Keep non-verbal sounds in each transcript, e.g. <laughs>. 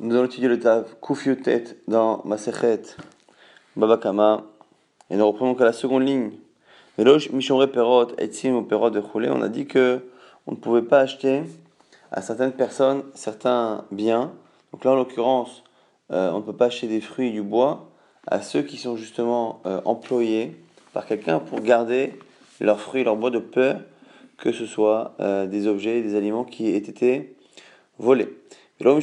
Nous allons étudier le Tav tête dans Masechet Babakama. Et nous reprenons qu'à la seconde ligne. Perot, Perot de On a dit que on ne pouvait pas acheter à certaines personnes certains biens. Donc là, en l'occurrence, euh, on ne peut pas acheter des fruits et du bois à ceux qui sont justement euh, employés par quelqu'un pour garder leurs fruits et leurs bois de peur que ce soit euh, des objets, des aliments qui aient été volés. On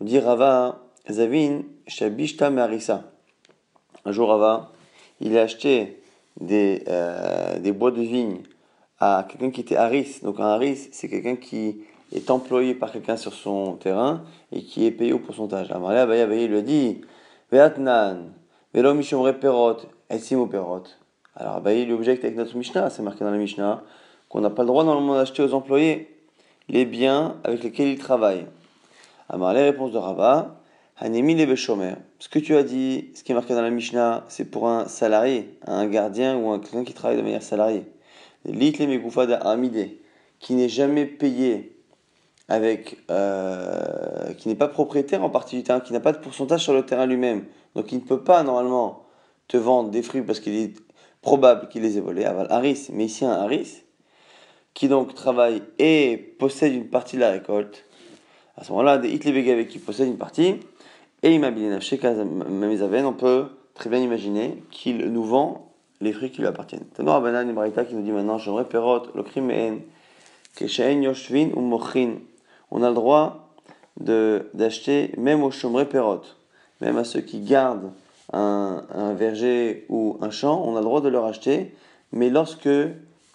dit Rava Zavin Shabishta Marisa. Un jour, Rava, il a acheté des, euh, des bois de vigne à quelqu'un qui était haris. Donc, un haris, c'est quelqu'un qui est employé par quelqu'un sur son terrain et qui est payé au pourcentage. Amarle il lui a dit Veatnan, Velo Mishomre Perot, Etzimo Perot. Alors, Abaye lui objecte avec notre Mishnah, c'est marqué dans la Mishnah, qu'on n'a pas le droit normalement d'acheter aux employés les biens avec lesquels ils travaillent. Alors, les réponses de Rava, Hanemi le Ce que tu as dit, ce qui est marqué dans la Mishnah, c'est pour un salarié, un gardien ou un quelqu'un qui travaille de manière salariée. Lit le qui n'est jamais payé avec, euh, qui n'est pas propriétaire en partie du terrain, qui n'a pas de pourcentage sur le terrain lui-même, donc il ne peut pas normalement te vendre des fruits parce qu'il est probable qu'il les ait volés, aval mais ici un haris, qui donc travaille et possède une partie de la récolte, à ce moment-là, des avec qui possède une partie, et il on peut très bien imaginer qu'il nous vend les fruits qui lui appartiennent. Tanor Abanan Ibrahita qui nous dit maintenant, j'aimerais perot, le yoshvin ou mochin. On a le droit d'acheter même aux chômeurs perot, même à ceux qui gardent un, un, verger ou un champ, on a le droit de leur acheter, mais lorsque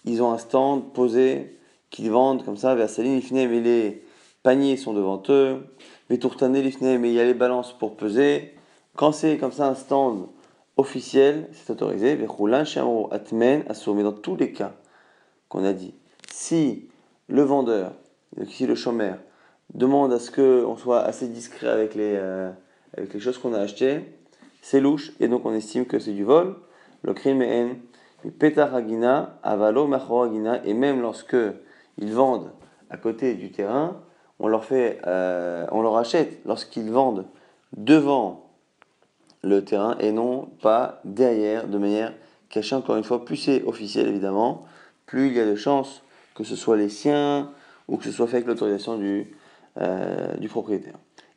ils ont un stand posé qu'ils vendent comme ça, vers Saline mais les paniers sont devant eux, les tourtanés mais il y a les balances pour peser. Quand c'est comme ça un stand officiel, c'est autorisé. Atmen mais dans tous les cas qu'on a dit, si le vendeur, donc ici le chômeur, demande à ce qu'on soit assez discret avec les, euh, avec les choses qu'on a achetées, c'est louche, et donc on estime que c'est du vol. Le crime est Avalo et même lorsque ils vendent à côté du terrain, on leur fait, euh, on leur achète lorsqu'ils vendent devant le terrain et non pas derrière, de manière cachée. Encore une fois, plus c'est officiel évidemment, plus il y a de chances que ce soit les siens ou que ce soit fait avec l'autorisation du, euh, propriétaire.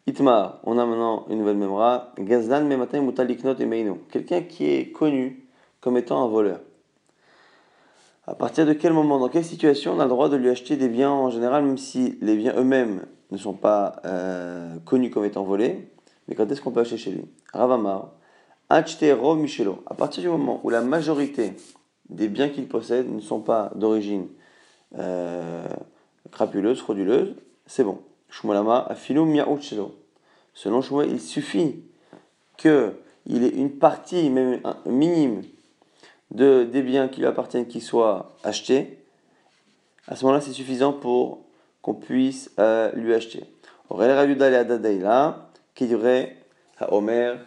Itma, on a maintenant une nouvelle mémoire. Gazdan mematin mutaliknot et meino. Quelqu'un qui est connu comme étant un voleur. À partir de quel moment, dans quelle situation on a le droit de lui acheter des biens en général, même si les biens eux-mêmes ne sont pas euh, connus comme étant volés, mais quand est-ce qu'on peut acheter chez lui? Ravamar, Ro Michelo. À partir du moment où la majorité des biens qu'il possède ne sont pas d'origine euh, crapuleuse, frauduleuse, c'est bon. Shmuelama miaout Selon Shmuel, il suffit qu'il ait une partie, même minime, de, des biens qui lui appartiennent qui soient achetés. À ce moment-là, c'est suffisant pour qu'on puisse euh, lui acheter. qui dirait à Omer,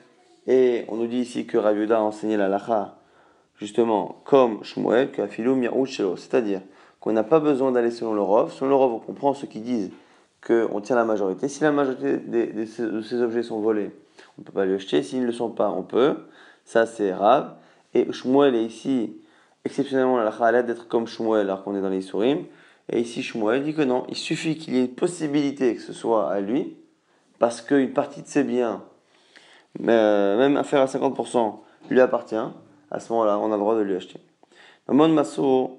et on nous dit ici que Rabiuda a enseigné la lacha, justement, comme Shmuel, que c'est-à-dire qu'on n'a pas besoin d'aller selon le Rov. Selon le Rov, on comprend ceux qui disent qu'on tient la majorité. Si la majorité de ces objets sont volés, on ne peut pas les acheter. S'ils ne le sont pas, on peut. Ça, c'est grave. Et Shmuel est ici, exceptionnellement, la l'aide d'être comme Shmuel alors qu'on est dans les Isurim. Et ici, Shmuel dit que non, il suffit qu'il y ait une possibilité que ce soit à lui, parce qu'une partie de ses biens, même à faire à 50%, lui appartient. À ce moment-là, on a le droit de lui acheter. Mamon Maso,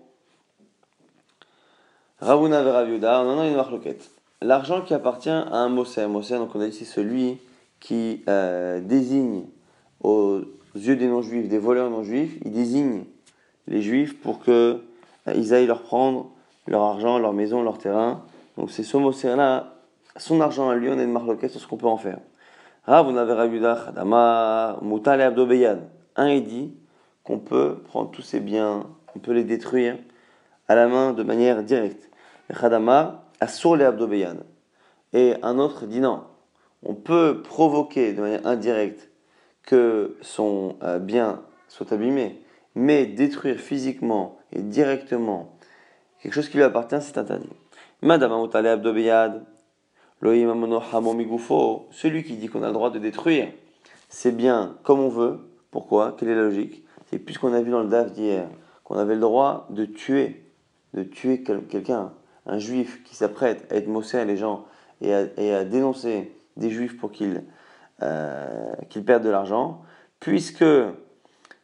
Ravuna Veraviuda, on en a une marloquette l'argent qui appartient à un Mosè, Mosè, donc on a c'est celui qui euh, désigne aux yeux des non-juifs, des voleurs non-juifs, il désigne les juifs pour qu'ils euh, aillent leur prendre leur argent, leur maison, leur terrain. Donc c'est ce Mosè-là, son argent à lui, on a une marloquette sur ce qu'on peut en faire. Ah, vous n'avez Khadama, Moutale Abdobeyad. Un est dit qu'on peut prendre tous ces biens, on peut les détruire à la main de manière directe. Khadama, Assur les Abdobeyan. Et un autre dit non. On peut provoquer de manière indirecte que son euh, bien soit abîmé, mais détruire physiquement et directement quelque chose qui lui appartient, c'est interdit. Madame celui qui dit qu'on a le droit de détruire, c'est bien comme on veut. Pourquoi? Quelle est la logique? C'est puisqu'on a vu dans le DAF d'hier qu'on avait le droit de tuer, de tuer quelqu'un, un juif qui s'apprête à être mossé à les gens et à, dénoncer des juifs pour qu'ils euh, perdent de l'argent, puisque euh,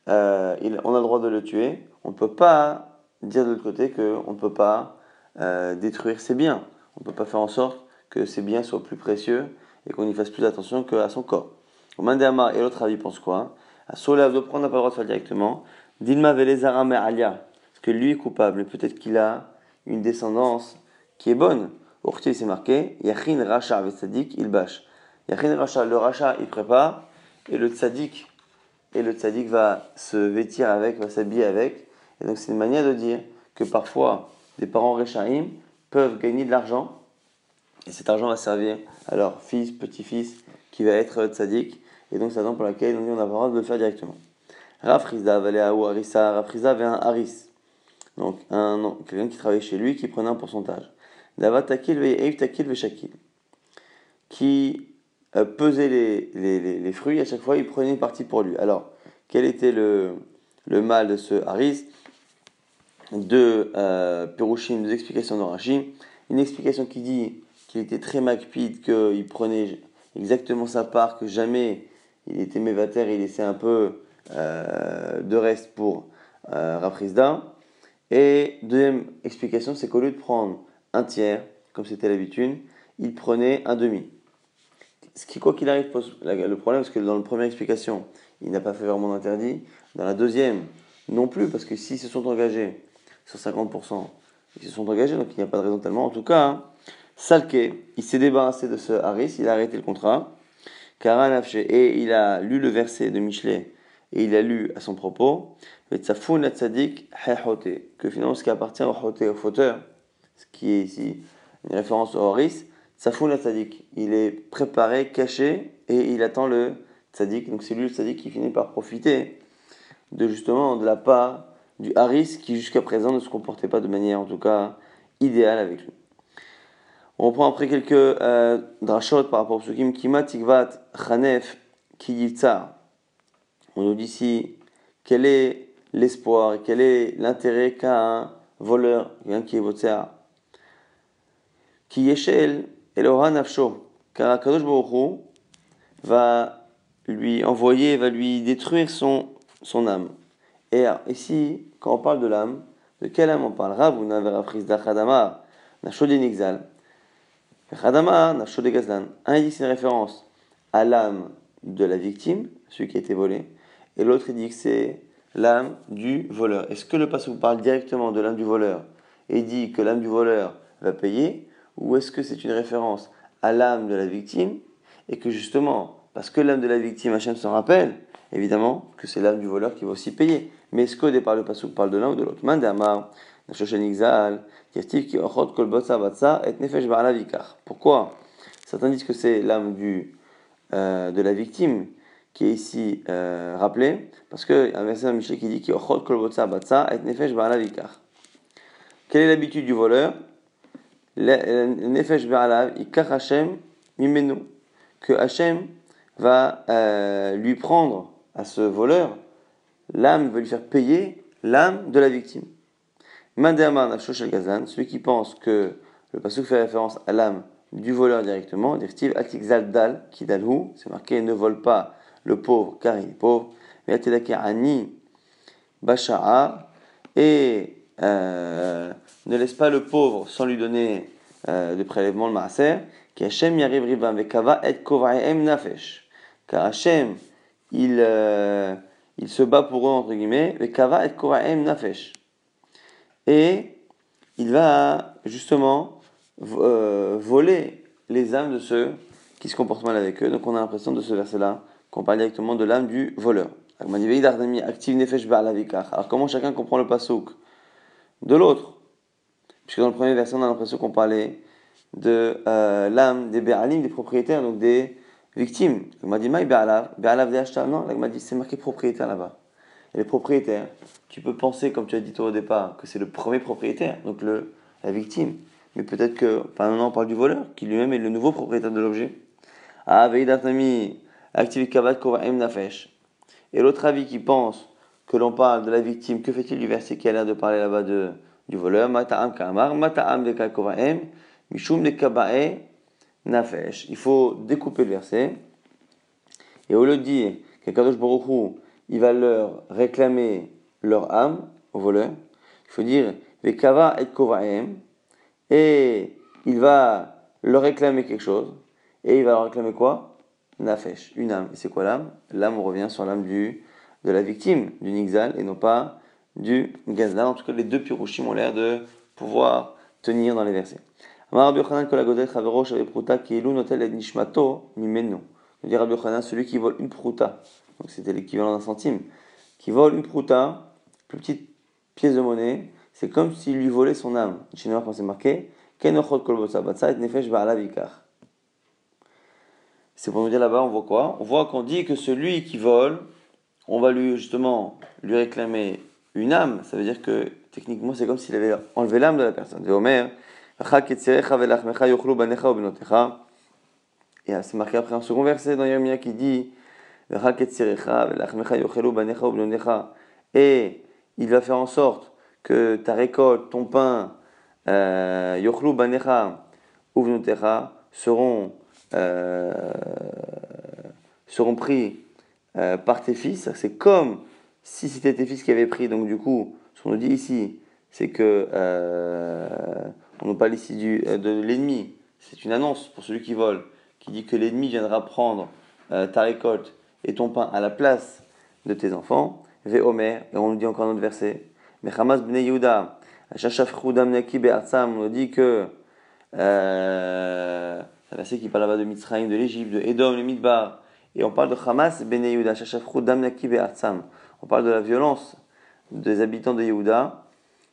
on a le droit de le tuer, on ne peut pas dire de l'autre côté qu'on ne peut pas euh, détruire ses biens. On ne peut pas faire en sorte que ses biens soient plus précieux et qu'on y fasse plus attention qu'à son corps. Mandéama et l'autre avis pense quoi? À Soleil de prendre, n'a pas le droit de faire directement. Dilma Velezara Alia, parce que lui est coupable, peut-être qu'il a une descendance qui est bonne. Orti, c'est marqué Yachin Racha Tzadik Ilbash. Yachin Racha, le Racha, il prépare, et le Tzadik, et le Tzadik va se vêtir avec, va s'habiller avec. Et donc c'est une manière de dire que parfois des parents Rechaim peuvent gagner de l'argent, et cet argent va servir à leur fils, petit-fils, qui va être Tzadik. Et donc c'est la raison pour laquelle on a le droit de le faire directement. Rafrizda, Valéa ou Harissa, Rafrizda avait un Haris. Donc un, quelqu'un qui travaillait chez lui qui prenait un pourcentage. Davatakil Takil Veshakil. Qui pesait les, les, les, fruits, à chaque fois il prenait une partie pour lui. Alors, quel était le, le mal de ce Haris? Deux euh, deux explications de Une explication qui dit qu'il était très macpide, qu'il prenait exactement sa part, que jamais il était mévataire, il laissait un peu euh, de reste pour euh, Raprisda. Et deuxième explication, c'est qu'au lieu de prendre un tiers, comme c'était l'habitude, il prenait un demi. Ce qui, quoi qu'il arrive, pose le problème, parce que dans la première explication, il n'a pas fait vraiment d'interdit. Dans la deuxième, non plus, parce que s'ils se sont engagés sur 50%, ils se sont engagés, donc il n'y a pas de raison tellement. En tout cas, hein, Salke, il s'est débarrassé de ce Harris, il a arrêté le contrat. Et il a lu le verset de Michelet et il a lu à son propos que finalement ce qui appartient au hoté, au fauteur, ce qui est ici une référence au Horis, Tsafoun tzadik, il est préparé, caché et il attend le tzadik. Donc c'est lui le tzadik qui finit par profiter de justement de la part du Haris qui jusqu'à présent ne se comportait pas de manière en tout cas idéale avec lui. On reprend après quelques euh, drashot par rapport au psukim Kima Tikvat Chanef Kiyitzar. On nous dit ici quel est l'espoir, quel est l'intérêt qu'a un voleur, qui est votre Qui Eloha Nafsho. Car Akadosh Baruch va lui envoyer, va lui détruire son, son âme. Et ici, quand on parle de l'âme, de quelle âme on parle? Rav ou Naverafris Dachadama, Nixal. Un, il dit c'est une référence à l'âme de la victime, celui qui a été volé, et l'autre il dit que c'est l'âme du voleur. Est-ce que le passage vous parle directement de l'âme du voleur? Et dit que l'âme du voleur va payer, ou est-ce que c'est une référence à l'âme de la victime et que justement, parce que l'âme de la victime, Hachem s'en rappelle, évidemment que c'est l'âme du voleur qui va aussi payer. Mais est-ce qu'au départ le passage parle de l'un ou de l'autre? Pourquoi? Certains disent que c'est l'âme euh, de la victime qui est ici euh, rappelée, parce qu'il y a un verset dans Michel qui dit Quelle est l'habitude du voleur? Nefesh Hashem mimenu. Que Hashem va euh, lui prendre à ce voleur, l'âme veut lui faire payer l'âme de la victime. Mandéamar Nafshosh el Gazan, celui qui pense que le passage fait référence à l'âme du voleur directement, dit Atik Zaldal, qui dalhu, c'est marqué ne vole pas le pauvre car il est pauvre, mais Ani Basha'a, et euh, ne laisse pas le pauvre sans lui donner euh, le prélèvement, le maaser, qui rivam vekava et kovaem nafesh. Car Hashem, il, euh, il se bat pour eux, entre guillemets, et kovaem nafesh et il va justement euh, voler les âmes de ceux qui se comportent mal avec eux. Donc on a l'impression de ce verset-là qu'on parle directement de l'âme du voleur. Alors comment chacun comprend le pasouk? De l'autre Puisque dans le premier verset on a l'impression qu'on parlait de euh, l'âme des Béalim, des propriétaires, donc des victimes. m'a dit, non, dit, c'est marqué propriétaire là-bas. Et les propriétaires, tu peux penser, comme tu as dit toi au départ, que c'est le premier propriétaire, donc le, la victime. mais peut-être que, enfin non, on parle du voleur, qui lui-même est le nouveau propriétaire de l'objet. Ah, Veidatami, activé Kavat Kovaim Nafesh. Et l'autre avis qui pense que l'on parle de la victime, que fait-il du verset qui a l'air de parler là-bas de, du voleur? Mata'am Mata'am de Kovaim, Mishum de Kabae Nafesh. Il faut découper le verset. Et au lieu de dire qu'Akadosh Baruch il va leur réclamer leur âme au voleur, il faut dire et Kovaim, et il va leur réclamer quelque chose, et il va leur réclamer quoi? Nafesh, une âme. Et c'est quoi l'âme? L'âme, revient sur l'âme du, de la victime, du Nixal, et non pas du Gazlan. En tout cas, les deux Pirushim ont l'air de pouvoir tenir dans les versets. Rabbi Yochanan celui qui vole une prouta, donc c'était l'équivalent d'un centime, qui vole une prouta, plus petite pièce de monnaie, c'est comme s'il lui volait son âme. Chez nous, c'est marqué, c'est pour nous dire là-bas, on voit quoi? On voit qu'on dit que celui qui vole, on va lui justement lui réclamer une âme. Ça veut dire que techniquement, c'est comme s'il avait enlevé l'âme de la personne. Et c'est marqué après un second verset dans Yermia qui dit Et il va faire en sorte que ta récolte, ton pain, euh, banecha seront, euh, seront pris euh, par tes fils. C'est comme si c'était tes fils qui avaient pris. Donc du coup, ce qu'on nous dit ici, c'est que on nous parle ici du, de l'ennemi. C'est une annonce pour celui qui vole, qui dit que l'ennemi viendra prendre ta récolte et ton pain à la place de tes enfants. Ve Omer, et on nous dit encore un autre verset. Mais Hamas bnei Yehuda, on nous dit que euh, c'est un verset qui parle là-bas de Mitzrayim, de l'Égypte, de Edom, le Midbar. Et on parle de Hamas ben Yehuda, On parle de la violence des habitants de Yehuda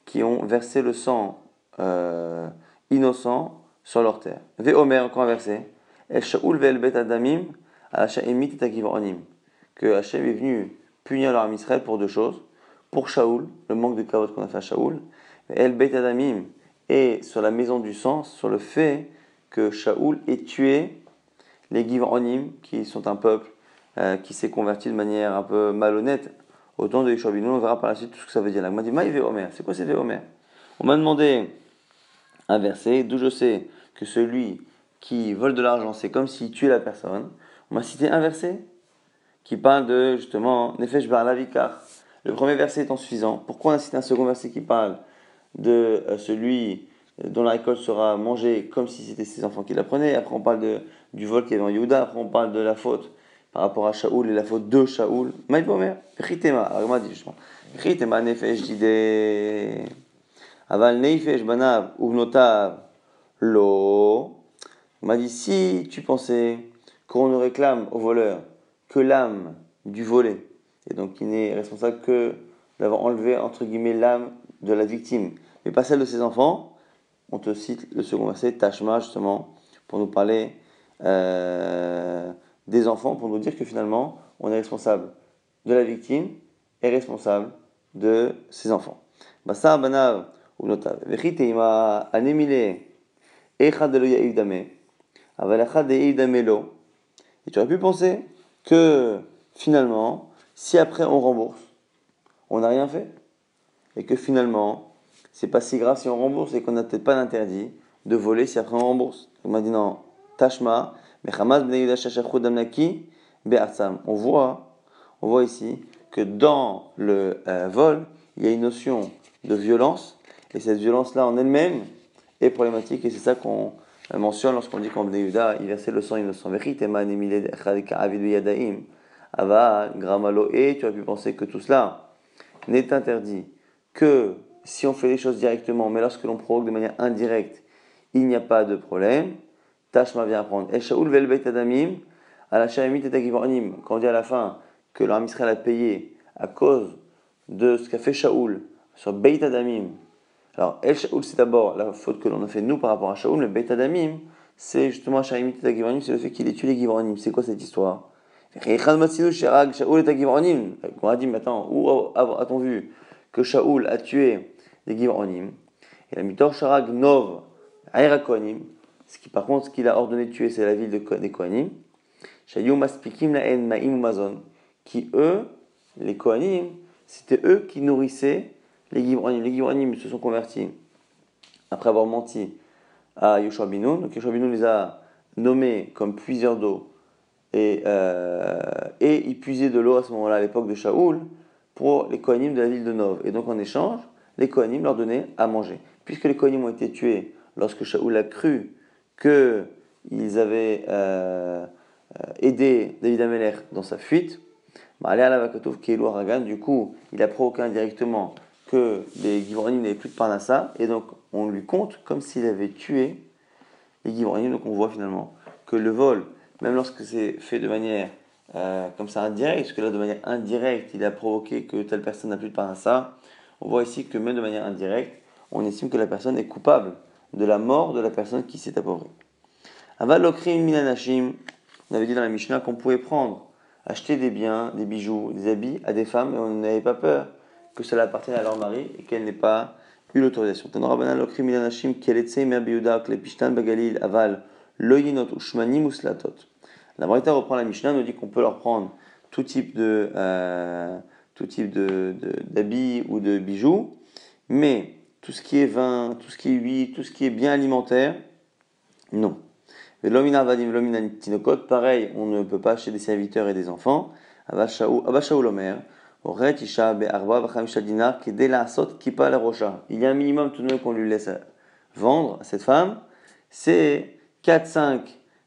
qui ont versé le sang euh, innocent sur leur terre. Ve Omer, encore un verset. El Shaul ve'el bet adamim, que Hachem est venu punir leur Israël pour deux choses. Pour Shaoul, le manque de kavod qu'on a fait à Shaoul, El Beit Adamim, et sur la maison du sang, sur le fait que Shaoul ait tué les Givronim, qui sont un peuple euh, qui s'est converti de manière un peu malhonnête au temps de Yeshua On verra par la suite tout ce que ça veut dire. On m'a dit, Omer, c'est quoi c'est Omer On m'a demandé un verset d'où je sais que celui qui vole de l'argent, c'est comme s'il tuait la personne. On m'a cité un verset qui parle de justement Nefesh Bar Lavikar. Le premier verset étant suffisant. Pourquoi on a cité un second verset qui parle de euh, celui dont la récolte sera mangée comme si c'était ses enfants qui la prenaient. Après, on parle de, du vol qui est dans Yehuda. Après, on parle de la faute par rapport à Shaoul et la faute de Shaoul. Maïpomer, Ritema. Alors, il m'a dit justement Ritema nefesh dide. Aval nefesh banav uvnotav lo. Il m'a dit si tu pensais qu'on ne réclame au voleur que l'âme du volé, et donc qui n'est responsable que d'avoir enlevé entre guillemets l'âme de la victime, mais pas celle de ses enfants, on te cite le second verset, Tashma, justement, pour nous parler euh, des enfants, pour nous dire que finalement, on est responsable de la victime et responsable de ses enfants. Basa banav ou notav. Vechiteima anemile echad lo yaïdame. Avalachad lo. Et tu aurais pu penser que finalement, si après on rembourse, on n'a rien fait et que finalement, c'est pas si grave si on rembourse et qu'on n'a peut-être pas d'interdit de voler si après on rembourse. On m'a dit non, Tashma, On voit, on voit ici que dans le euh, vol, il y a une notion de violence et cette violence-là en elle-même est problématique et c'est ça qu'on euh, mentionne lorsqu'on dit qu'en Bnei il versait le sang innocent. Ava, Gramalo, et tu as pu penser que tout cela n'est interdit que si on fait les choses directement, mais lorsque l'on provoque de manière indirecte, il n'y a pas de problème. Tashma vient apprendre. El Shaul vel beit adamim, à la et Quand on dit à la fin que l'homme Israël a payé à cause de ce qu'a fait Shaoul sur Beit Adamim. Alors, El Shaoul, c'est d'abord la faute que l'on a fait nous par rapport à Shaoul, mais Beit Adamim, c'est justement Shaul c'est le fait qu'il ait tué les Givranim. C'est quoi cette histoire? Shaoul est On a dit, attends, où a-t-on vu que Shaoul a tué des Givronim. Et la mitor Sharag Nov, Aïra Kohanim, ce qui par contre, ce qu'il a ordonné de tuer, c'est la ville de, des Kohanim. Shayou Maspikim la Ma'im Mazon, qui eux, les Kohanim, c'était eux qui nourrissaient les Gibranim. Les Gibranim se sont convertis après avoir menti à Yoshua Binoun. Donc Yoshua Binoun les a nommés comme puiseurs d'eau et, euh, et ils puisaient de l'eau à ce moment-là, à l'époque de Shaoul, pour les Kohanim de la ville de Nov. Et donc en échange, les Kohanim leur donnaient à manger. Puisque les Kohanim ont été tués lorsque Shaoul a cru qu'ils avaient euh, euh, aidé David Ameler dans sa fuite, du coup, il a provoqué indirectement que les Givoranim n'avaient plus de parnassa, et donc on lui compte comme s'il avait tué les Givoranim. Donc on voit finalement que le vol, même lorsque c'est fait de manière euh, comme ça indirecte, parce que là de manière indirecte, il a provoqué que telle personne n'a plus de parnassa, on voit ici que même de manière indirecte, on estime que la personne est coupable de la mort de la personne qui s'est appauvrie. Avalokrim minanashim, on avait dit dans la Mishnah qu'on pouvait prendre, acheter des biens, des bijoux, des habits à des femmes et on n'avait pas peur que cela appartienne à leur mari et qu'elle n'ait pas eu l'autorisation. aval La Braïta reprend la Mishnah, nous dit qu'on peut leur prendre tout type de euh, tout type de, d'habits ou de bijoux, mais tout ce qui est vin, tout ce qui est huile, tout ce qui est bien alimentaire, non. Pareil, on ne peut pas acheter des serviteurs et des enfants. Il y a un minimum tout de même qu'on lui laisse vendre à cette femme. C'est 4-5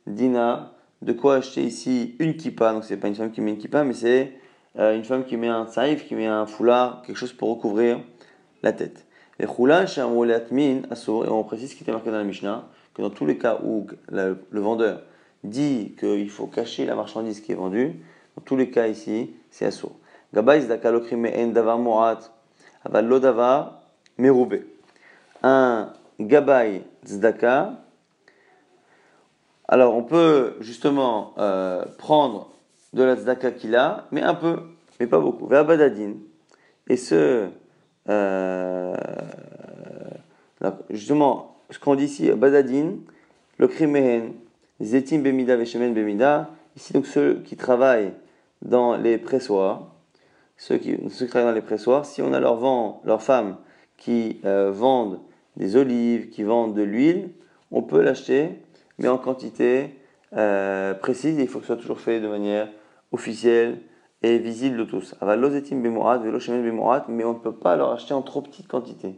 dinars. De quoi acheter ici une kippa. Donc c'est pas une femme qui met une kippa, mais c'est euh, une femme qui met un saïf, qui met un foulard, quelque chose pour recouvrir la tête. Et on précise ce qui était marqué dans la Mishnah que dans tous les cas où le, vendeur dit qu'il faut cacher la marchandise qui est vendue, dans tous les cas ici, c'est meroube. Un gabay zdaka, alors on peut justement euh, prendre de la zdaka qu'il a, mais un peu, mais pas beaucoup. Et ce, justement, ce qu'on dit ici, Badadin, le Krimehen, Zetim Bemida Veshemen Bemida, ici donc ceux qui travaillent dans les pressoirs, ceux qui, travaillent dans les pressoirs, si on a leur, leurs femmes qui euh, vendent des olives, qui vendent de l'huile, on peut l'acheter, mais en quantité euh, précise, il faut que ce soit toujours fait de manière officielle et visible de tous. Mais on ne peut pas leur acheter en trop petite quantité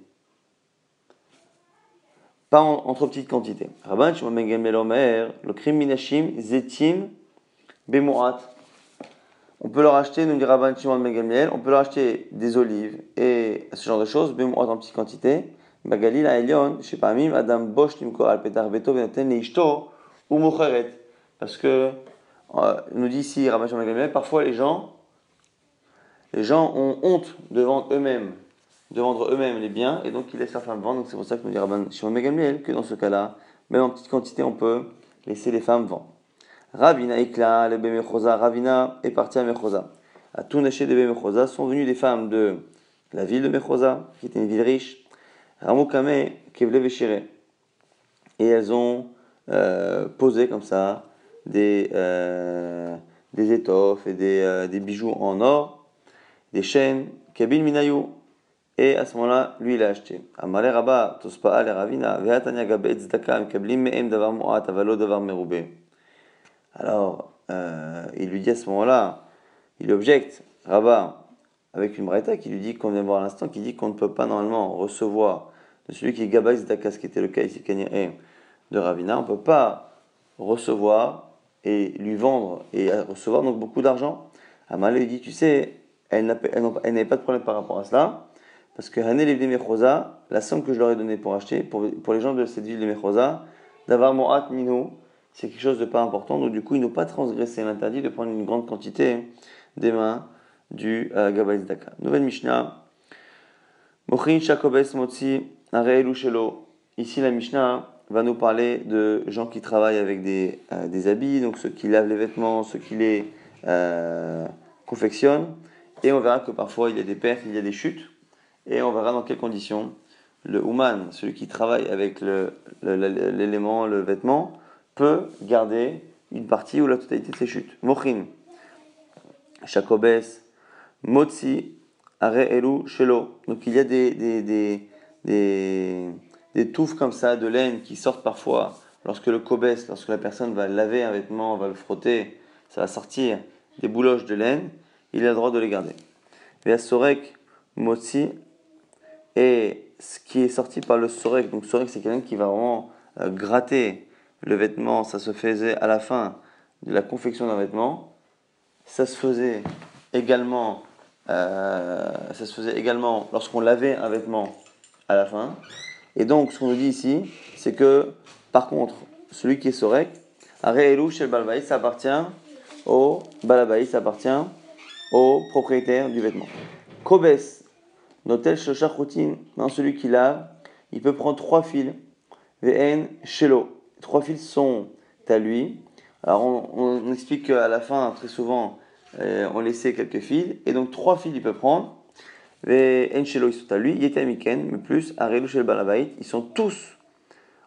pas en, trop petite quantité. Rabban Shimon ben Gamliel Omer, le krim minashim zetim bemoat. On peut leur acheter, nous dit Rabban Shimon ben Gamliel, on peut leur acheter des olives et ce genre de choses, bemoat en petite quantité. Bagalil Aelion, je sais pas, mim Adam Bosh Timko al Beto Venaten Neishto ou Mocheret. Parce que, euh, nous dit ici Rabban Shimon ben Gamliel, parfois les gens, les gens ont honte devant eux-mêmes de vendre eux-mêmes les biens et donc ils laissent leurs femmes vendre. Donc c'est pour ça que nous dit Rabban Shimon Megamliel que dans ce cas-là, même en petite quantité, on peut laisser les femmes vendre. Ravina Ikla, le Bemechosa, Ravina est parti à Mechosa. À tout de Bemechosa sont venues des femmes de la ville de Mechosa, qui était une ville riche. Ramukame, Kevle Veshire. Et elles ont euh, posé comme ça des, euh, des étoffes et des, euh, des bijoux en or, des chaînes, Kabin Minayou, et à ce moment-là, lui, il a acheté. Amalé Rabba, Tospa'a le Ravina, Zdaka, Mekablim Me'em Davar Mu'at, Avalo. Alors, euh, il lui dit à ce moment-là, il objecte, Rabba, avec une braïta qui lui dit, qu'on vient voir à l'instant, qui dit qu'on ne peut pas normalement recevoir de celui qui est Gabet Zdaka, ce qui était le cas ici, de Ravina, on ne peut pas recevoir et lui vendre et recevoir donc beaucoup d'argent. Amalé lui dit, tu sais, elle n'avait pas de problème par rapport à cela. Parce que Mechosa, la somme que je leur ai donnée pour acheter, pour, les gens de cette ville de Mechosa, d'avoir mon hat Nino, c'est quelque chose de pas important. Donc du coup, ils n'ont pas transgressé l'interdit de prendre une grande quantité des mains du euh, Gabay Daka. Nouvelle Mishnah. Mochin Shakobes Motsi Shelo. Ici, la Mishnah va nous parler de gens qui travaillent avec des, euh, habits, donc ceux qui lavent les vêtements, ceux qui les euh, confectionnent. Et on verra que parfois il y a des pertes, il y a des chutes. Et on verra dans quelles conditions. Le Ouman, celui qui travaille avec l'élément, le, vêtement, peut garder une partie ou la totalité de ses chutes. Mochin, Shakobes, Motsi, Are Shelo. Donc il y a des, des touffes comme ça de laine qui sortent parfois. Lorsque le kobes, lorsque la personne va laver un vêtement, va le frotter, ça va sortir des bouloches de laine, il a le droit de les garder. Via Sorek, Motsi, et ce qui est sorti par le sorek, donc sorek c'est quelqu'un qui va vraiment euh, gratter le vêtement, ça se faisait à la fin de la confection d'un vêtement, ça se faisait également, euh, ça se faisait également lorsqu'on lavait un vêtement à la fin. Et donc ce qu'on nous dit ici, c'est que par contre, celui qui est sorek, Areelu chez le ça appartient au balabaï, ça appartient au propriétaire du vêtement. Kobes, Notel routine, dans celui qui lave, il peut prendre trois fils. VN Shelo. Trois fils sont à lui. Alors on, explique qu'à la fin, très souvent, euh, on laissait quelques fils. Et donc trois fils il peut prendre. VN Shelo, ils sont à lui. Yetamiken, mais plus, Arelu Shel Balabait. Ils sont tous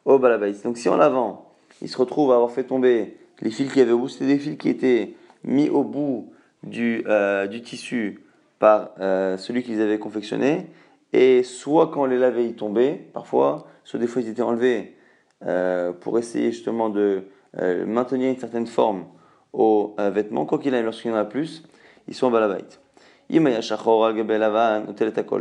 au Balabait. Donc si en lavant, il se retrouve à avoir fait tomber les fils qui avaient au bout, c'était des fils qui étaient mis au bout du, euh, du tissu par euh, celui qu'ils avaient confectionné, et soit quand les lavait, ils tombaient, parfois, soit des fois ils étaient enlevés euh, pour essayer justement de maintenir une certaine forme aux vêtements. Quoi qu'il ait, lorsqu'il y en a plus, ils sont en balabait.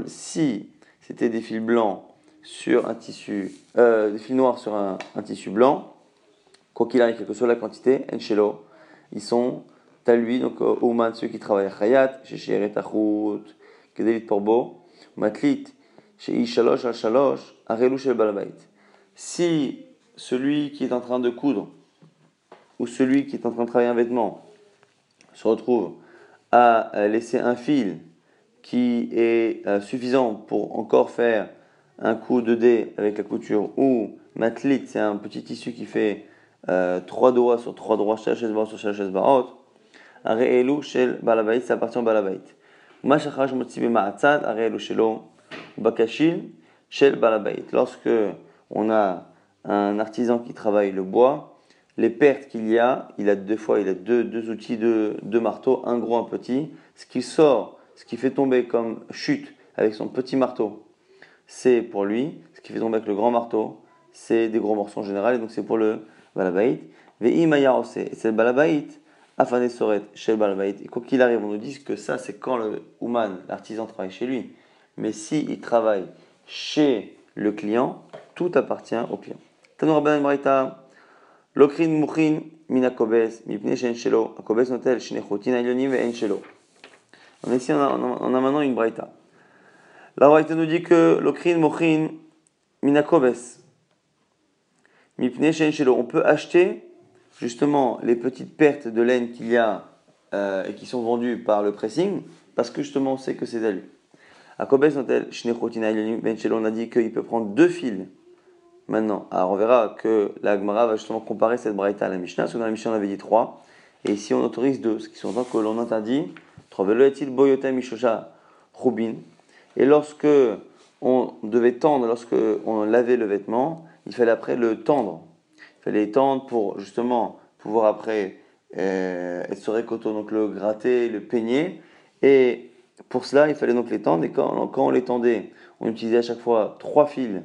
Si c'était des fils blancs sur un tissu, des fils noirs sur un, tissu blanc, quoi qu'il arrive, quelle que soit la quantité, enchelo, ils sont à lui, donc Ouman, ceux qui travaillent à Chayat, chez Sheret Achut, Kedelit Porbo, Matlit, chez Ishalosh al Shalosh, Arelu shel Balabait. Si celui qui est en train de coudre, ou celui qui est en train de travailler un vêtement, se retrouve à euh, laisser un fil qui est euh, suffisant pour encore faire un coup de dé avec la couture, ou matlit, c'est un petit tissu qui fait euh, trois doigts sur trois doigts, sur chaque barot, Areelu shel balabait, ça appartient au balabait. Mashachaj motzibe ma'atzad, areelu shelo bakashil shel balabait. Lorsque on a un artisan qui travaille le bois, les pertes qu'il y a, il a deux fois, il a deux, deux outils, deux, deux marteaux, un gros, un petit. Ce qui sort, ce qui fait tomber comme chute avec son petit marteau, c'est pour lui. Ce qui fait tomber avec le grand marteau, c'est des gros morceaux en général, et donc c'est pour le balabait. Ve'imaya c'est le balabait Afane Soret chez le Et quoi qu'il arrive, on nous dit que ça, c'est quand le Ouman, l'artisan, travaille chez lui. Mais s'il il travaille chez le client, tout appartient au client. Tanur Rabban Braita, Lokrin Muchin Minakobes, Mipne Shen Shelo, Akobes Notel Shnechotin Ailyonim En Shelo. On ici, on a, on a maintenant une Braita. La Braita nous dit que Lokrin Muchin Minakobes, Mipne Shen Shelo, on peut acheter justement les petites pertes de laine qu'il y a euh, et qui sont vendues par le pressing, parce que justement on sait que c'est à lui. À Kobes Ben on a dit qu'il peut prendre deux fils maintenant. Alors on verra que la Gemara va justement comparer cette braïta à la Mishnah, parce que dans la Mishnah on avait dit trois, et ici on autorise deux, ce qui sont tant que l'on interdit, est-il boyota rubin. Et lorsque on devait tendre, lorsque on lavait le vêtement, il fallait après le tendre il fallait étendre pour justement pouvoir après euh, être sur coton, donc le gratter, le peigner. Et pour cela, il fallait donc l'étendre. Et quand, quand on l'étendait, on utilisait à chaque fois trois fils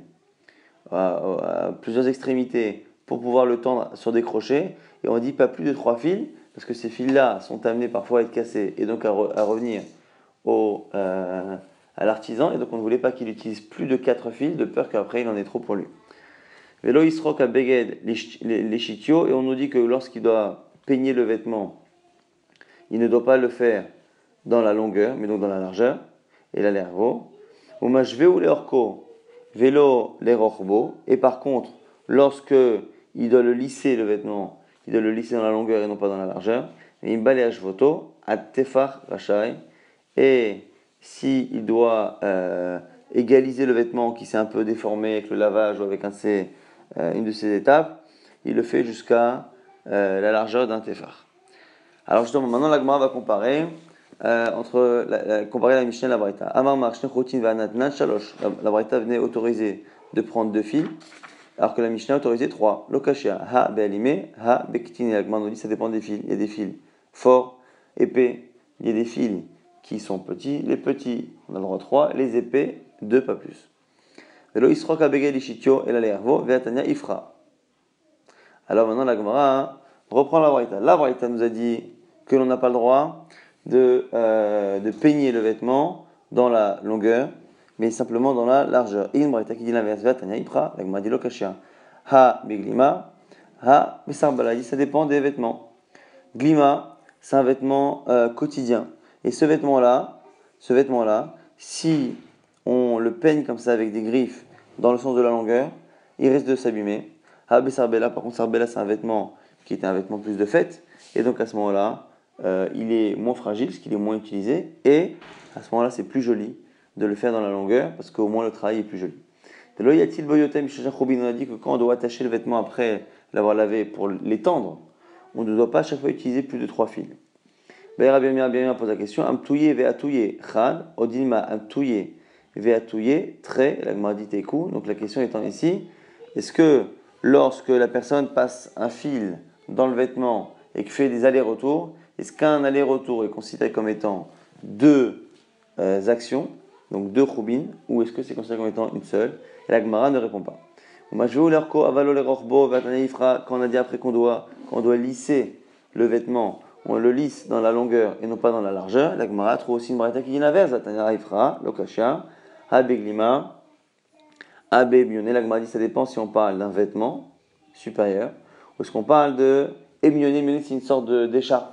à, plusieurs extrémités pour pouvoir le tendre sur des crochets. Et on dit pas plus de trois fils, parce que ces fils-là sont amenés parfois à être cassés et donc à, revenir au, euh, à l'artisan. Et donc on ne voulait pas qu'il utilise plus de quatre fils, de peur qu'après il en ait trop pour lui. Velo isrok à beged les chitios, et on nous dit que lorsqu'il doit peigner le vêtement, il ne doit pas le faire dans la longueur, mais donc dans la largeur, et la lervo. Ou les orco, vélo les et par contre, lorsque il doit le lisser le vêtement, il doit le lisser dans la longueur et non pas dans la largeur, balayage voto, à tefar rachai, et s'il il doit euh, égaliser le vêtement qui s'est un peu déformé avec le lavage ou avec un euh, une de ces étapes, il le fait jusqu'à euh, la largeur d'un tefar. Alors justement, maintenant la va comparer euh, entre la, comparer la Mishnah et la Braïta. Amar Mar, Vanat, Shalosh. La Braïta venait autoriser de prendre deux fils, alors que la Mishnah autorisait trois. Lokashia, Ha Be'alime, Ha Bekitin. Et nous dit ça dépend des fils. Il y a des fils forts, épais. Il y a des fils qui sont petits. Les petits, on a le droit trois. Les épais, deux, pas plus. Alors maintenant, la Gemara reprend la Braïta. La Braïta nous a dit que l'on n'a pas le droit de, euh, de peigner le vêtement dans la longueur, mais simplement dans la largeur. In Braïta qui dit l'inverse, Veatania Ifra, la Gemara dit Lokashia. Ha Beglima, Ha Besarbala, ça dépend des vêtements. Glima, c'est un vêtement euh, quotidien. Et ce vêtement-là, ce vêtement-là, si on le peigne comme ça avec des griffes dans le sens de la longueur, il risque de s'abîmer. Habé Sarbella, par contre, Sarbella, c'est un vêtement qui était un vêtement plus de fête, et donc à ce moment-là, euh, il est moins fragile, parce qu'il est moins utilisé, et à ce moment-là, c'est plus joli de le faire dans la longueur, parce qu'au moins le travail est plus joli. Là, y a-t-il Boyotem On a dit que quand on doit attacher le vêtement après l'avoir lavé pour l'étendre, on ne doit pas à chaque fois utiliser plus de trois fils. Béra bien bien pose la question Amtouye ve'atouye chad, odilma amtouye ve'atouye très, la dit Donc la question étant ici est-ce que lorsque la personne passe un fil dans le vêtement et qu'il fait des allers-retours, est-ce qu'un aller-retour est considéré comme étant deux euh, actions, donc deux choubines, ou est-ce que c'est considéré comme étant une seule? Et la Gemara ne répond pas. Quand on a dit après qu'on doit, qu'on doit lisser le vêtement on le lisse dans la longueur et non pas dans la largeur. La Gemara trouve aussi une braïta qui dit l'inverse. Abeglima, Abe La Gemara dit ça dépend si on parle d'un vêtement supérieur ou est-ce qu'on parle de Ebioné. c'est une sorte d'écharpe.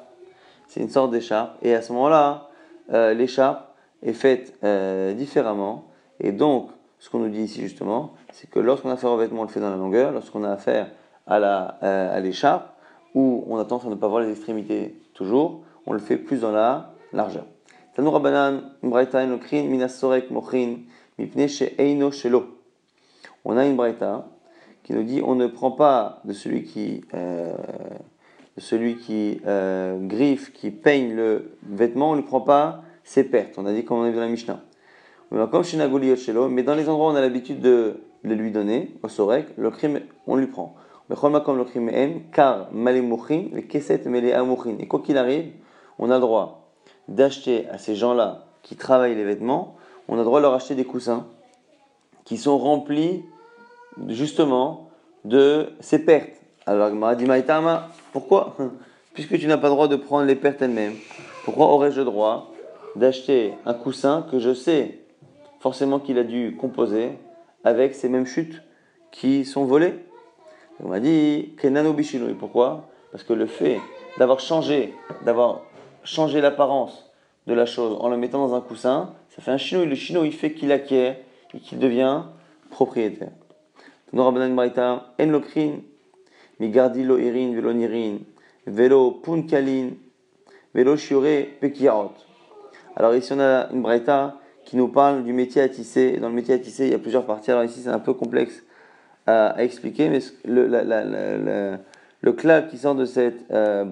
C'est une sorte d'écharpe. Et à ce moment-là, euh, l'écharpe est faite euh, différemment. Et donc, ce qu'on nous dit ici justement, c'est que lorsqu'on a affaire au vêtement, on le fait dans la longueur. Lorsqu'on a affaire à euh, l'écharpe, où on a tendance à ne pas voir les extrémités toujours, on le fait plus dans la largeur. Tanoura banan, mbraita enokrin, minasorek mochin, mipne eino shelo. On a une braïta qui nous dit on ne prend pas de celui qui, euh, de celui qui euh, griffe, qui peigne le vêtement, on ne prend pas ses pertes. On a dit comme on est dans la Mishnah. Mais dans les endroits où on a l'habitude de le lui donner, au sorek, le crime, on lui prend. car Et quoi qu'il arrive, on a le droit d'acheter à ces gens-là qui travaillent les vêtements, on a droit de leur acheter des coussins qui sont remplis justement de ces pertes. Alors, dit Maïtama, pourquoi <laughs> Puisque tu n'as pas le droit de prendre les pertes elles-mêmes, pourquoi aurais-je le droit d'acheter un coussin que je sais forcément qu'il a dû composer avec ces mêmes chutes qui sont volées? On m'a dit Kenano Bishinui. Pourquoi? Parce que le fait d'avoir changé, d'avoir changé l'apparence de la chose en le mettant dans un coussin, ça fait un chino. Le chino, il fait qu'il acquiert et qu'il devient propriétaire. Alors ici on a une braïta qui nous parle du métier à tisser. Dans le métier à tisser, il y a plusieurs parties. Alors ici c'est un peu complexe à, expliquer, mais le, la, la, la, le clap qui sort de cette euh,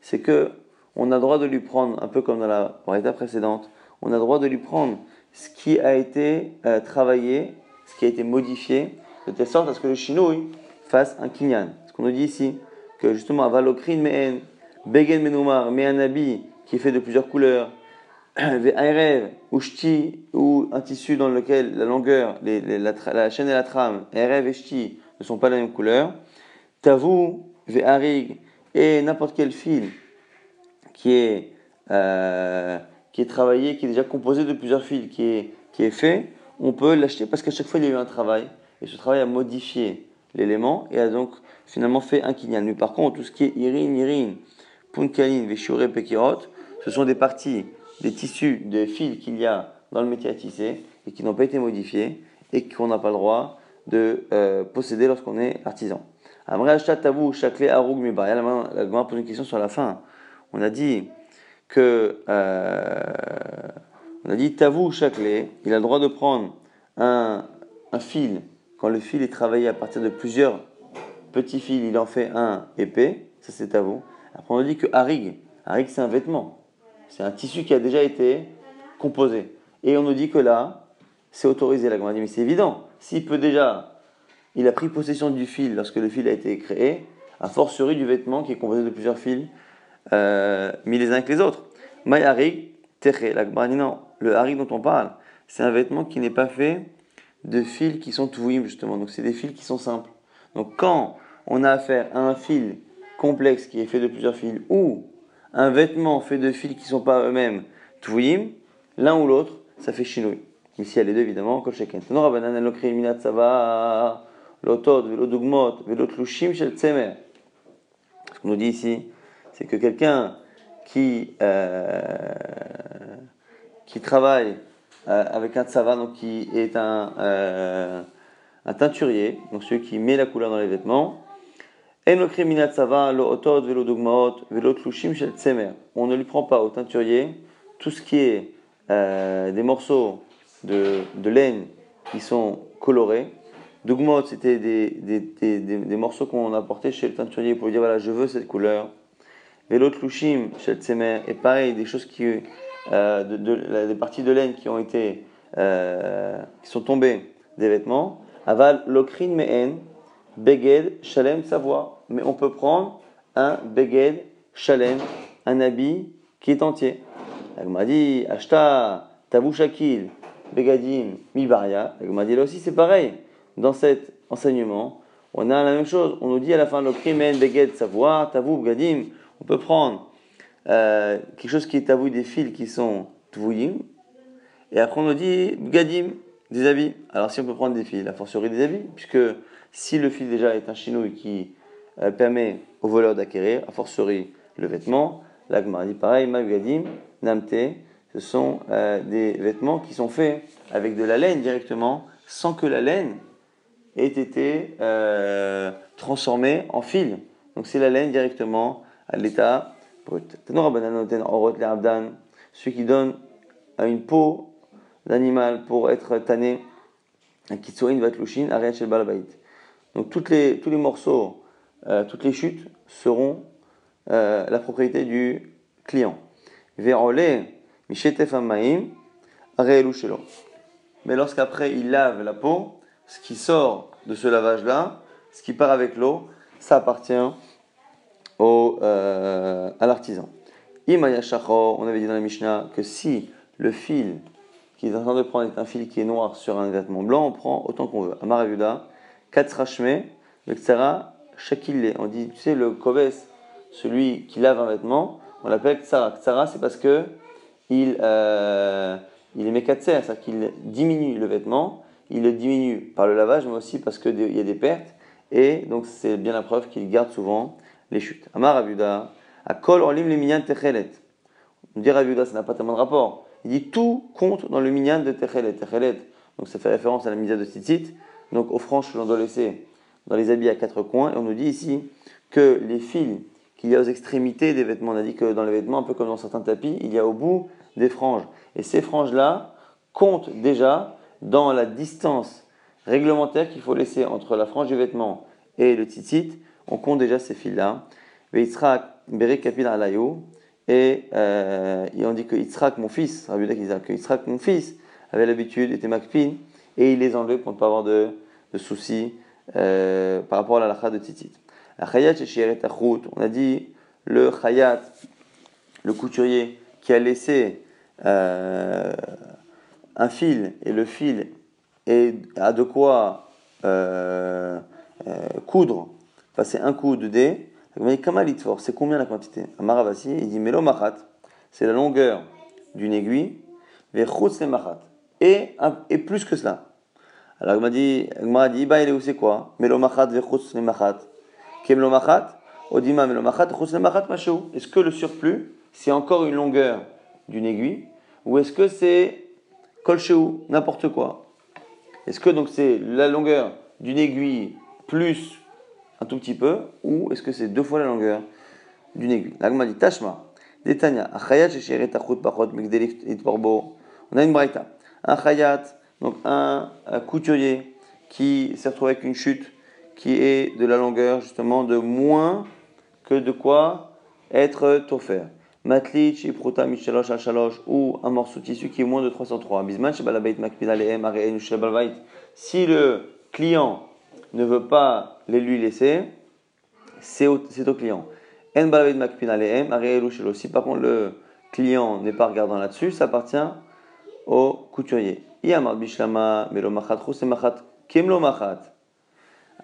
c'est que on a droit de lui prendre, un peu comme dans la précédente, on a droit de lui prendre ce qui a été euh, travaillé, ce qui a été modifié, de telle sorte à ce que le chinouille fasse un kinyan. Ce qu'on nous dit ici, que justement, avalokrin meen, begen menumar, mais un habit qui est fait de plusieurs couleurs, <clears throat> rêve ou shti, ou un tissu dans lequel la longueur, la, chaîne et la trame, rêve et shti ne sont pas de la même couleur, tavu, harig, et n'importe quel fil qui est, euh, qui est travaillé, qui est déjà composé de plusieurs fils, qui est, qui est fait, on peut l'acheter parce qu'à chaque fois il y a eu un travail, et ce travail a modifié l'élément et a donc finalement fait un kinyan. Mais par contre, tout ce qui est irin, irin, punkalin, veshure, pekirot, ce sont des parties des tissus, des fils qu'il y a dans le métier à tisser et qui n'ont pas été modifiés et qu'on n'a pas le droit de euh, posséder lorsqu'on est artisan. La Gemara pose une question sur la fin. On a dit que euh, on a Tavou Chaclé, il a le droit de prendre un, un, fil quand le fil est travaillé à partir de plusieurs petits fils, il en fait un épais, ça c'est Tavou. Après on a dit que Harig, Harig c'est un vêtement C'est un tissu qui a déjà été composé. Et on nous dit que là, c'est autorisé. La dit, mais c'est évident. S'il peut déjà, il a pris possession du fil lorsque le fil a été créé, a fortiori du vêtement qui est composé de plusieurs fils euh, mis les uns avec les autres. Teche. Non, le harik dont on parle, c'est un vêtement qui n'est pas fait de fils qui sont touim, justement. Donc c'est des fils qui sont simples. Donc quand on a affaire à un fil complexe qui est fait de plusieurs fils ou un vêtement fait de fils qui ne sont pas eux-mêmes touim, l'un ou l'autre, ça fait chinouille. Mais si elle deux, évidemment, shel. Ce qu'on nous dit ici, c'est que quelqu'un qui, euh, qui travaille euh, avec un tsava, donc qui est un, euh, un teinturier, donc celui qui met la couleur dans les vêtements, on ne lui prend pas au teinturier tout ce qui est des morceaux de, de, laine qui sont colorés. Dugmot, c'était des, des, des, des, morceaux qu'on apportait chez le teinturier pour lui dire voilà, je veux cette couleur. Velot lushim chez tsemer, et pareil, des choses qui, euh, de, de, des parties de laine qui ont été, euh, qui sont tombées des vêtements. Aval lokrin mehen, beged shalem savoir. Mais on peut prendre un beged shalem, un habit qui est entier. Dit, ashta tabu shakil, begadim mibaria. Dit là aussi c'est pareil. Dans cet enseignement, on a la même chose. On nous dit à la fin, lokrin mehen, beged savoir, tabu begadim. On peut prendre euh, quelque chose qui est avoué des fils qui sont tvouim, et après on nous dit gadim, des habits. Alors si on peut prendre des fils, la fortiori des habits, puisque si le fil déjà est un chinouille qui euh, permet au voleur d'acquérir, a fortiori le vêtement, l'agma dit pareil, gadim, namte, ce sont euh, des vêtements qui sont faits avec de la laine directement, sans que la laine ait été transformée en fil. Donc c'est la laine directement à l'état celui qui donne à une peau d'animal pour être tanné, un kitsurin vatlushin, ariat shel balabait. Donc toutes les, tous les morceaux, euh, toutes les chutes seront euh, la propriété du client. Verole, mishetef amaim. Mais lorsqu'après il lave la peau, ce qui sort de ce lavage-là, ce qui part avec l'eau, ça appartient au, euh, à l'artisan. On avait dit dans la Mishnah que si le fil qui est en train de prendre est un fil qui est noir sur un vêtement blanc, on prend autant qu'on veut. Amar Avuda, Katsrashme, le Ksara, Shakille. On dit, tu sais, le Kobes, celui qui lave un vêtement, on l'appelle Ksara. Ksara, c'est parce que il, euh, il est c'est-à-dire qu'il diminue le vêtement. Il le diminue par le lavage, mais aussi parce qu'il y a des pertes. Et donc, c'est bien la preuve qu'il garde souvent les chutes. Amar Abuda, Akol Olim le minyan Techelet. On dit Abuda, ça n'a pas tellement de rapport. Il dit tout compte dans le minyan de Techelet. Techelet, donc ça fait référence à la misère de Tzitzit, donc aux franges que l'on doit laisser dans les habits à quatre coins. Et on nous dit ici que les fils qu'il y a aux extrémités des vêtements, on a dit que dans les vêtements, un peu comme dans certains tapis, il y a au bout des franges. Et ces franges-là comptent déjà dans la distance réglementaire qu'il faut laisser entre la frange du vêtement et le tzitzit on compte déjà ces fils-là. Et euh, on dit que Yitzhak, mon fils, que Yitzhak, mon fils, avait l'habitude, était Makpin, et il les enlevait pour ne pas avoir de, de soucis euh, par rapport à la lacha de Titit. La Chayat on a dit le Chayat, le couturier, qui a laissé euh, un fil, et le fil a de quoi euh, coudre c'est un coup de dé. C'est combien la quantité? Amaravasi, il dit Melo machat, c'est la longueur d'une aiguille, et, et plus que cela. Alors il m'a dit, il dit, bah, il est où c'est quoi? Melo machat, vechutz machat. Kemlo machat, odima melo machat, chutz machat, machou. Est-ce que le surplus, c'est encore une longueur d'une aiguille, ou est-ce que c'est kolchou, n'importe quoi? Est-ce que donc c'est la longueur d'une aiguille plus un tout petit peu, ou est-ce que c'est deux fois la longueur d'une aiguille? L'agma dit Tashma, Detanya, Achayat, On a une braïta. Un chayat, donc un, couturier qui s'est retrouvé avec une chute qui est de la longueur justement de moins que de quoi être offert. Matlich, Iprota, Michalosh, Achalosh, ou un morceau de tissu qui est moins de 303. Bisman, Shebalabait, Makpid, Alehem, Areenu, Shebalbait. Si le client ne veut pas les lui laisser, c'est au, au, client. Si par contre le client n'est pas regardant là-dessus, ça appartient au couturier.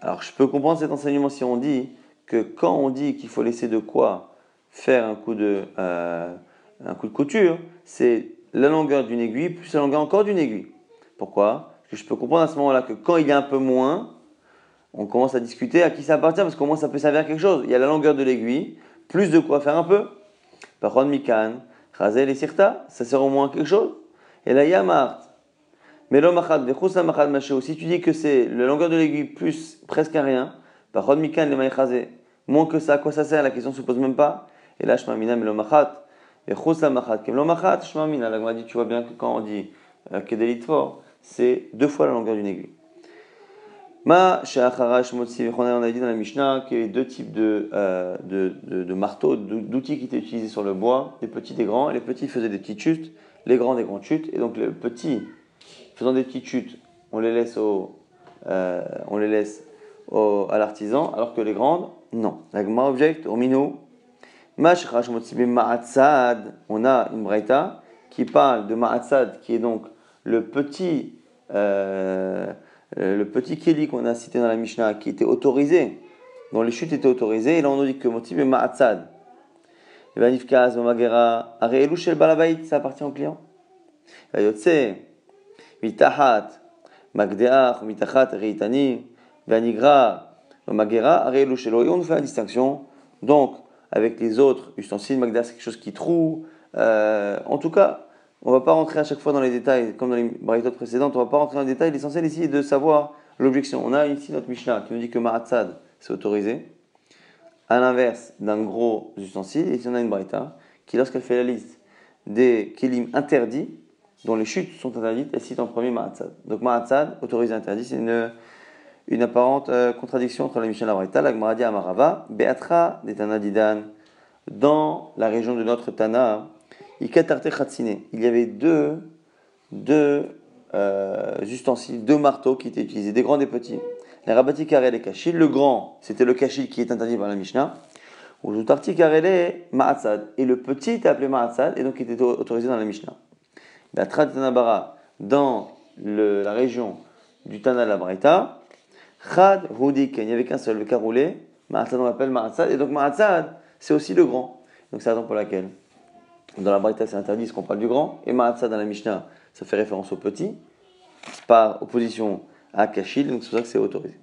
Alors je peux comprendre cet enseignement si on dit que quand on dit qu'il faut laisser de quoi faire un coup de, euh, un coup de couture, c'est la longueur d'une aiguille plus la longueur encore d'une aiguille. Pourquoi? Je peux comprendre à ce moment-là que quand il y a un peu moins, on commence à discuter à qui ça appartient, parce qu'au moins ça peut servir à quelque chose. Il y a la longueur de l'aiguille, plus de quoi faire un peu. Par contre, Mikan, Razel et Sirta, ça sert au moins à quelque chose. Et la Yamart, mais l'omachad, si tu dis que c'est la longueur de l'aiguille plus presque à rien, par contre, Mikan, les moins que ça, à quoi ça sert La question ne se pose même pas. Et là, Shmamina et Chosa Machat, Kemlomachat, Shmamina. La dit, tu vois bien que quand on dit euh, Kedelitfor, c'est deux fois la longueur d'une aiguille. Ma Shacharash on a dit dans la Mishnah qu'il y avait deux types de, euh, de, de, de marteaux, d'outils qui étaient utilisés sur le bois, les petits et les grands. Les petits faisaient des petites chutes, les grands des grandes chutes. Et donc les petits faisant des petites chutes, on les laisse, au, euh, on les laisse à l'artisan, alors que les grandes, non. La Gemara objecte au minot on a une braïta qui parle de Ma'atzad, qui est donc le petit, euh, le petit keli qu'on a cité dans la Mishnah, qui était autorisé, dont les chutes étaient autorisées, et là on nous dit que Motzibim Ma'atzad. Et bien, Nifkaz, Shel Balabait, ça appartient au client. Yotse, Mitahat, Magdeach, Mitachat, Reitani, Vanigra, Magera, Areelu Shelo. Et on nous fait la distinction. Donc, avec les autres ustensiles. Magda, c'est quelque chose qui troue. Euh, en tout cas, on ne va pas rentrer à chaque fois dans les détails, comme dans les baritotes précédentes, on ne va pas rentrer dans les détails. L'essentiel ici est de savoir l'objection. On a ici notre Mishnah qui nous dit que Maratzad, c'est autorisé, à l'inverse d'un gros ustensile. Ici, on a une Braïta qui, lorsqu'elle fait la liste des kelim interdits, dont les chutes sont interdites, elle cite en premier Maratzad. Donc Maratzad, autorisé interdit, c'est une une apparente euh, contradiction entre la Mishnah et la Braïta. La Amarava, Beatra de Tana Didan, dans la région de notre Tana, il y avait deux, deux euh, ustensiles, deux marteaux qui étaient utilisés, des grands et des petits. Les rabati les kachil. Le grand, c'était le kachil qui est interdit par la Mishnah. Ou le tarti les ma'atzad. Et le petit était appelé ma'atzad et donc il était autorisé dans la Mishnah. De Tanabara, dans la région du Tana la Braïta, Chad Hudik, il n'y avait qu'un seul, le caroulé. Ma'atzad, on l'appelle Ma'atzad. Et donc Ma'atzad, c'est aussi le grand. Donc c'est la raison pour laquelle, dans la Braïta, c'est interdit ce qu'on parle du grand. Et Ma'atzad, dans la Mishnah, ça fait référence au petit, par opposition à Kashil. Donc c'est pour ça que c'est autorisé.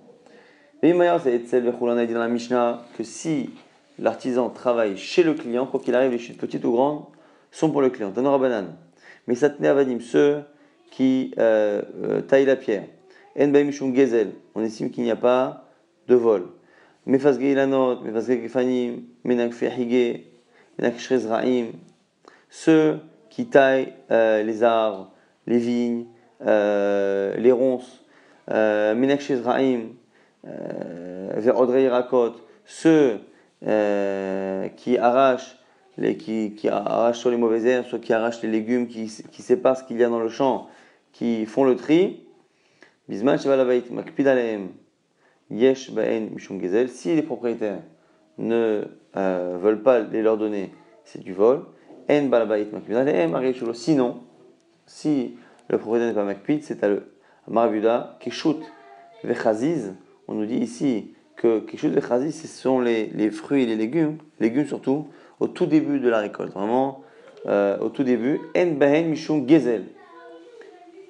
Et Maya, c'est Etzel on a dit dans la Mishnah que si l'artisan travaille chez le client, quoi qu'il arrive, les chutes petites ou grandes sont pour le client. Tanora banane. Mais ça tenait à ceux qui euh, euh, taillent la pierre en mishum gezel, on estime qu'il n'y a pas de vol. Mefasge ilanot, mefasge gefanim, menak fehige, menak shrezraim, ceux qui taillent euh, les arbres, les vignes, euh, les ronces, euh, irakot, ceux qui arrachent les, qui, qui, arrachent sur les mauvaises herbes, soit qui arrachent les légumes, qui, qui séparent ce qu'il y a dans le champ, qui font le tri, Makpid Yesh Mishum Gezel. Si les propriétaires ne veulent pas les leur donner, c'est du vol. Sinon, si le propriétaire n'est pas Makpid, c'est à le Marabuda, Keshut Vechaziz. On nous dit ici que Keshut Vechaziz, ce sont les, les, fruits et les légumes, légumes surtout, au tout début de la récolte. Vraiment, euh, au tout début. En Bahen Mishum Gezel.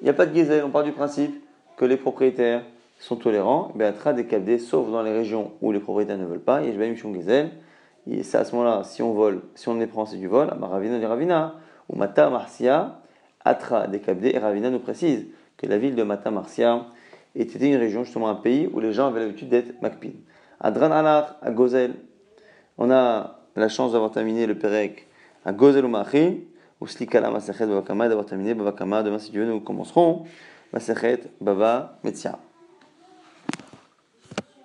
Il n'y a pas de Gezel, on part du principe que les propriétaires sont tolérants, Beatra des sauf dans les régions où les propriétaires ne veulent pas, et et c'est à ce moment-là, si on vole, si on les prend, c'est du vol, Ravina de Ravina, ou Mata Marcia, Atra des et Ravina nous précise que la ville de Mata Marcia était une région, justement un pays où les gens avaient l'habitude d'être Makpin. Adran Alar, à Gozel, on a la chance d'avoir terminé le Perek à Gozel ou Machi, ou Slikala Masachet Bavakama, d'avoir terminé Bavakama, demain si Dieu nous commencerons. Masechet Baba Metzia.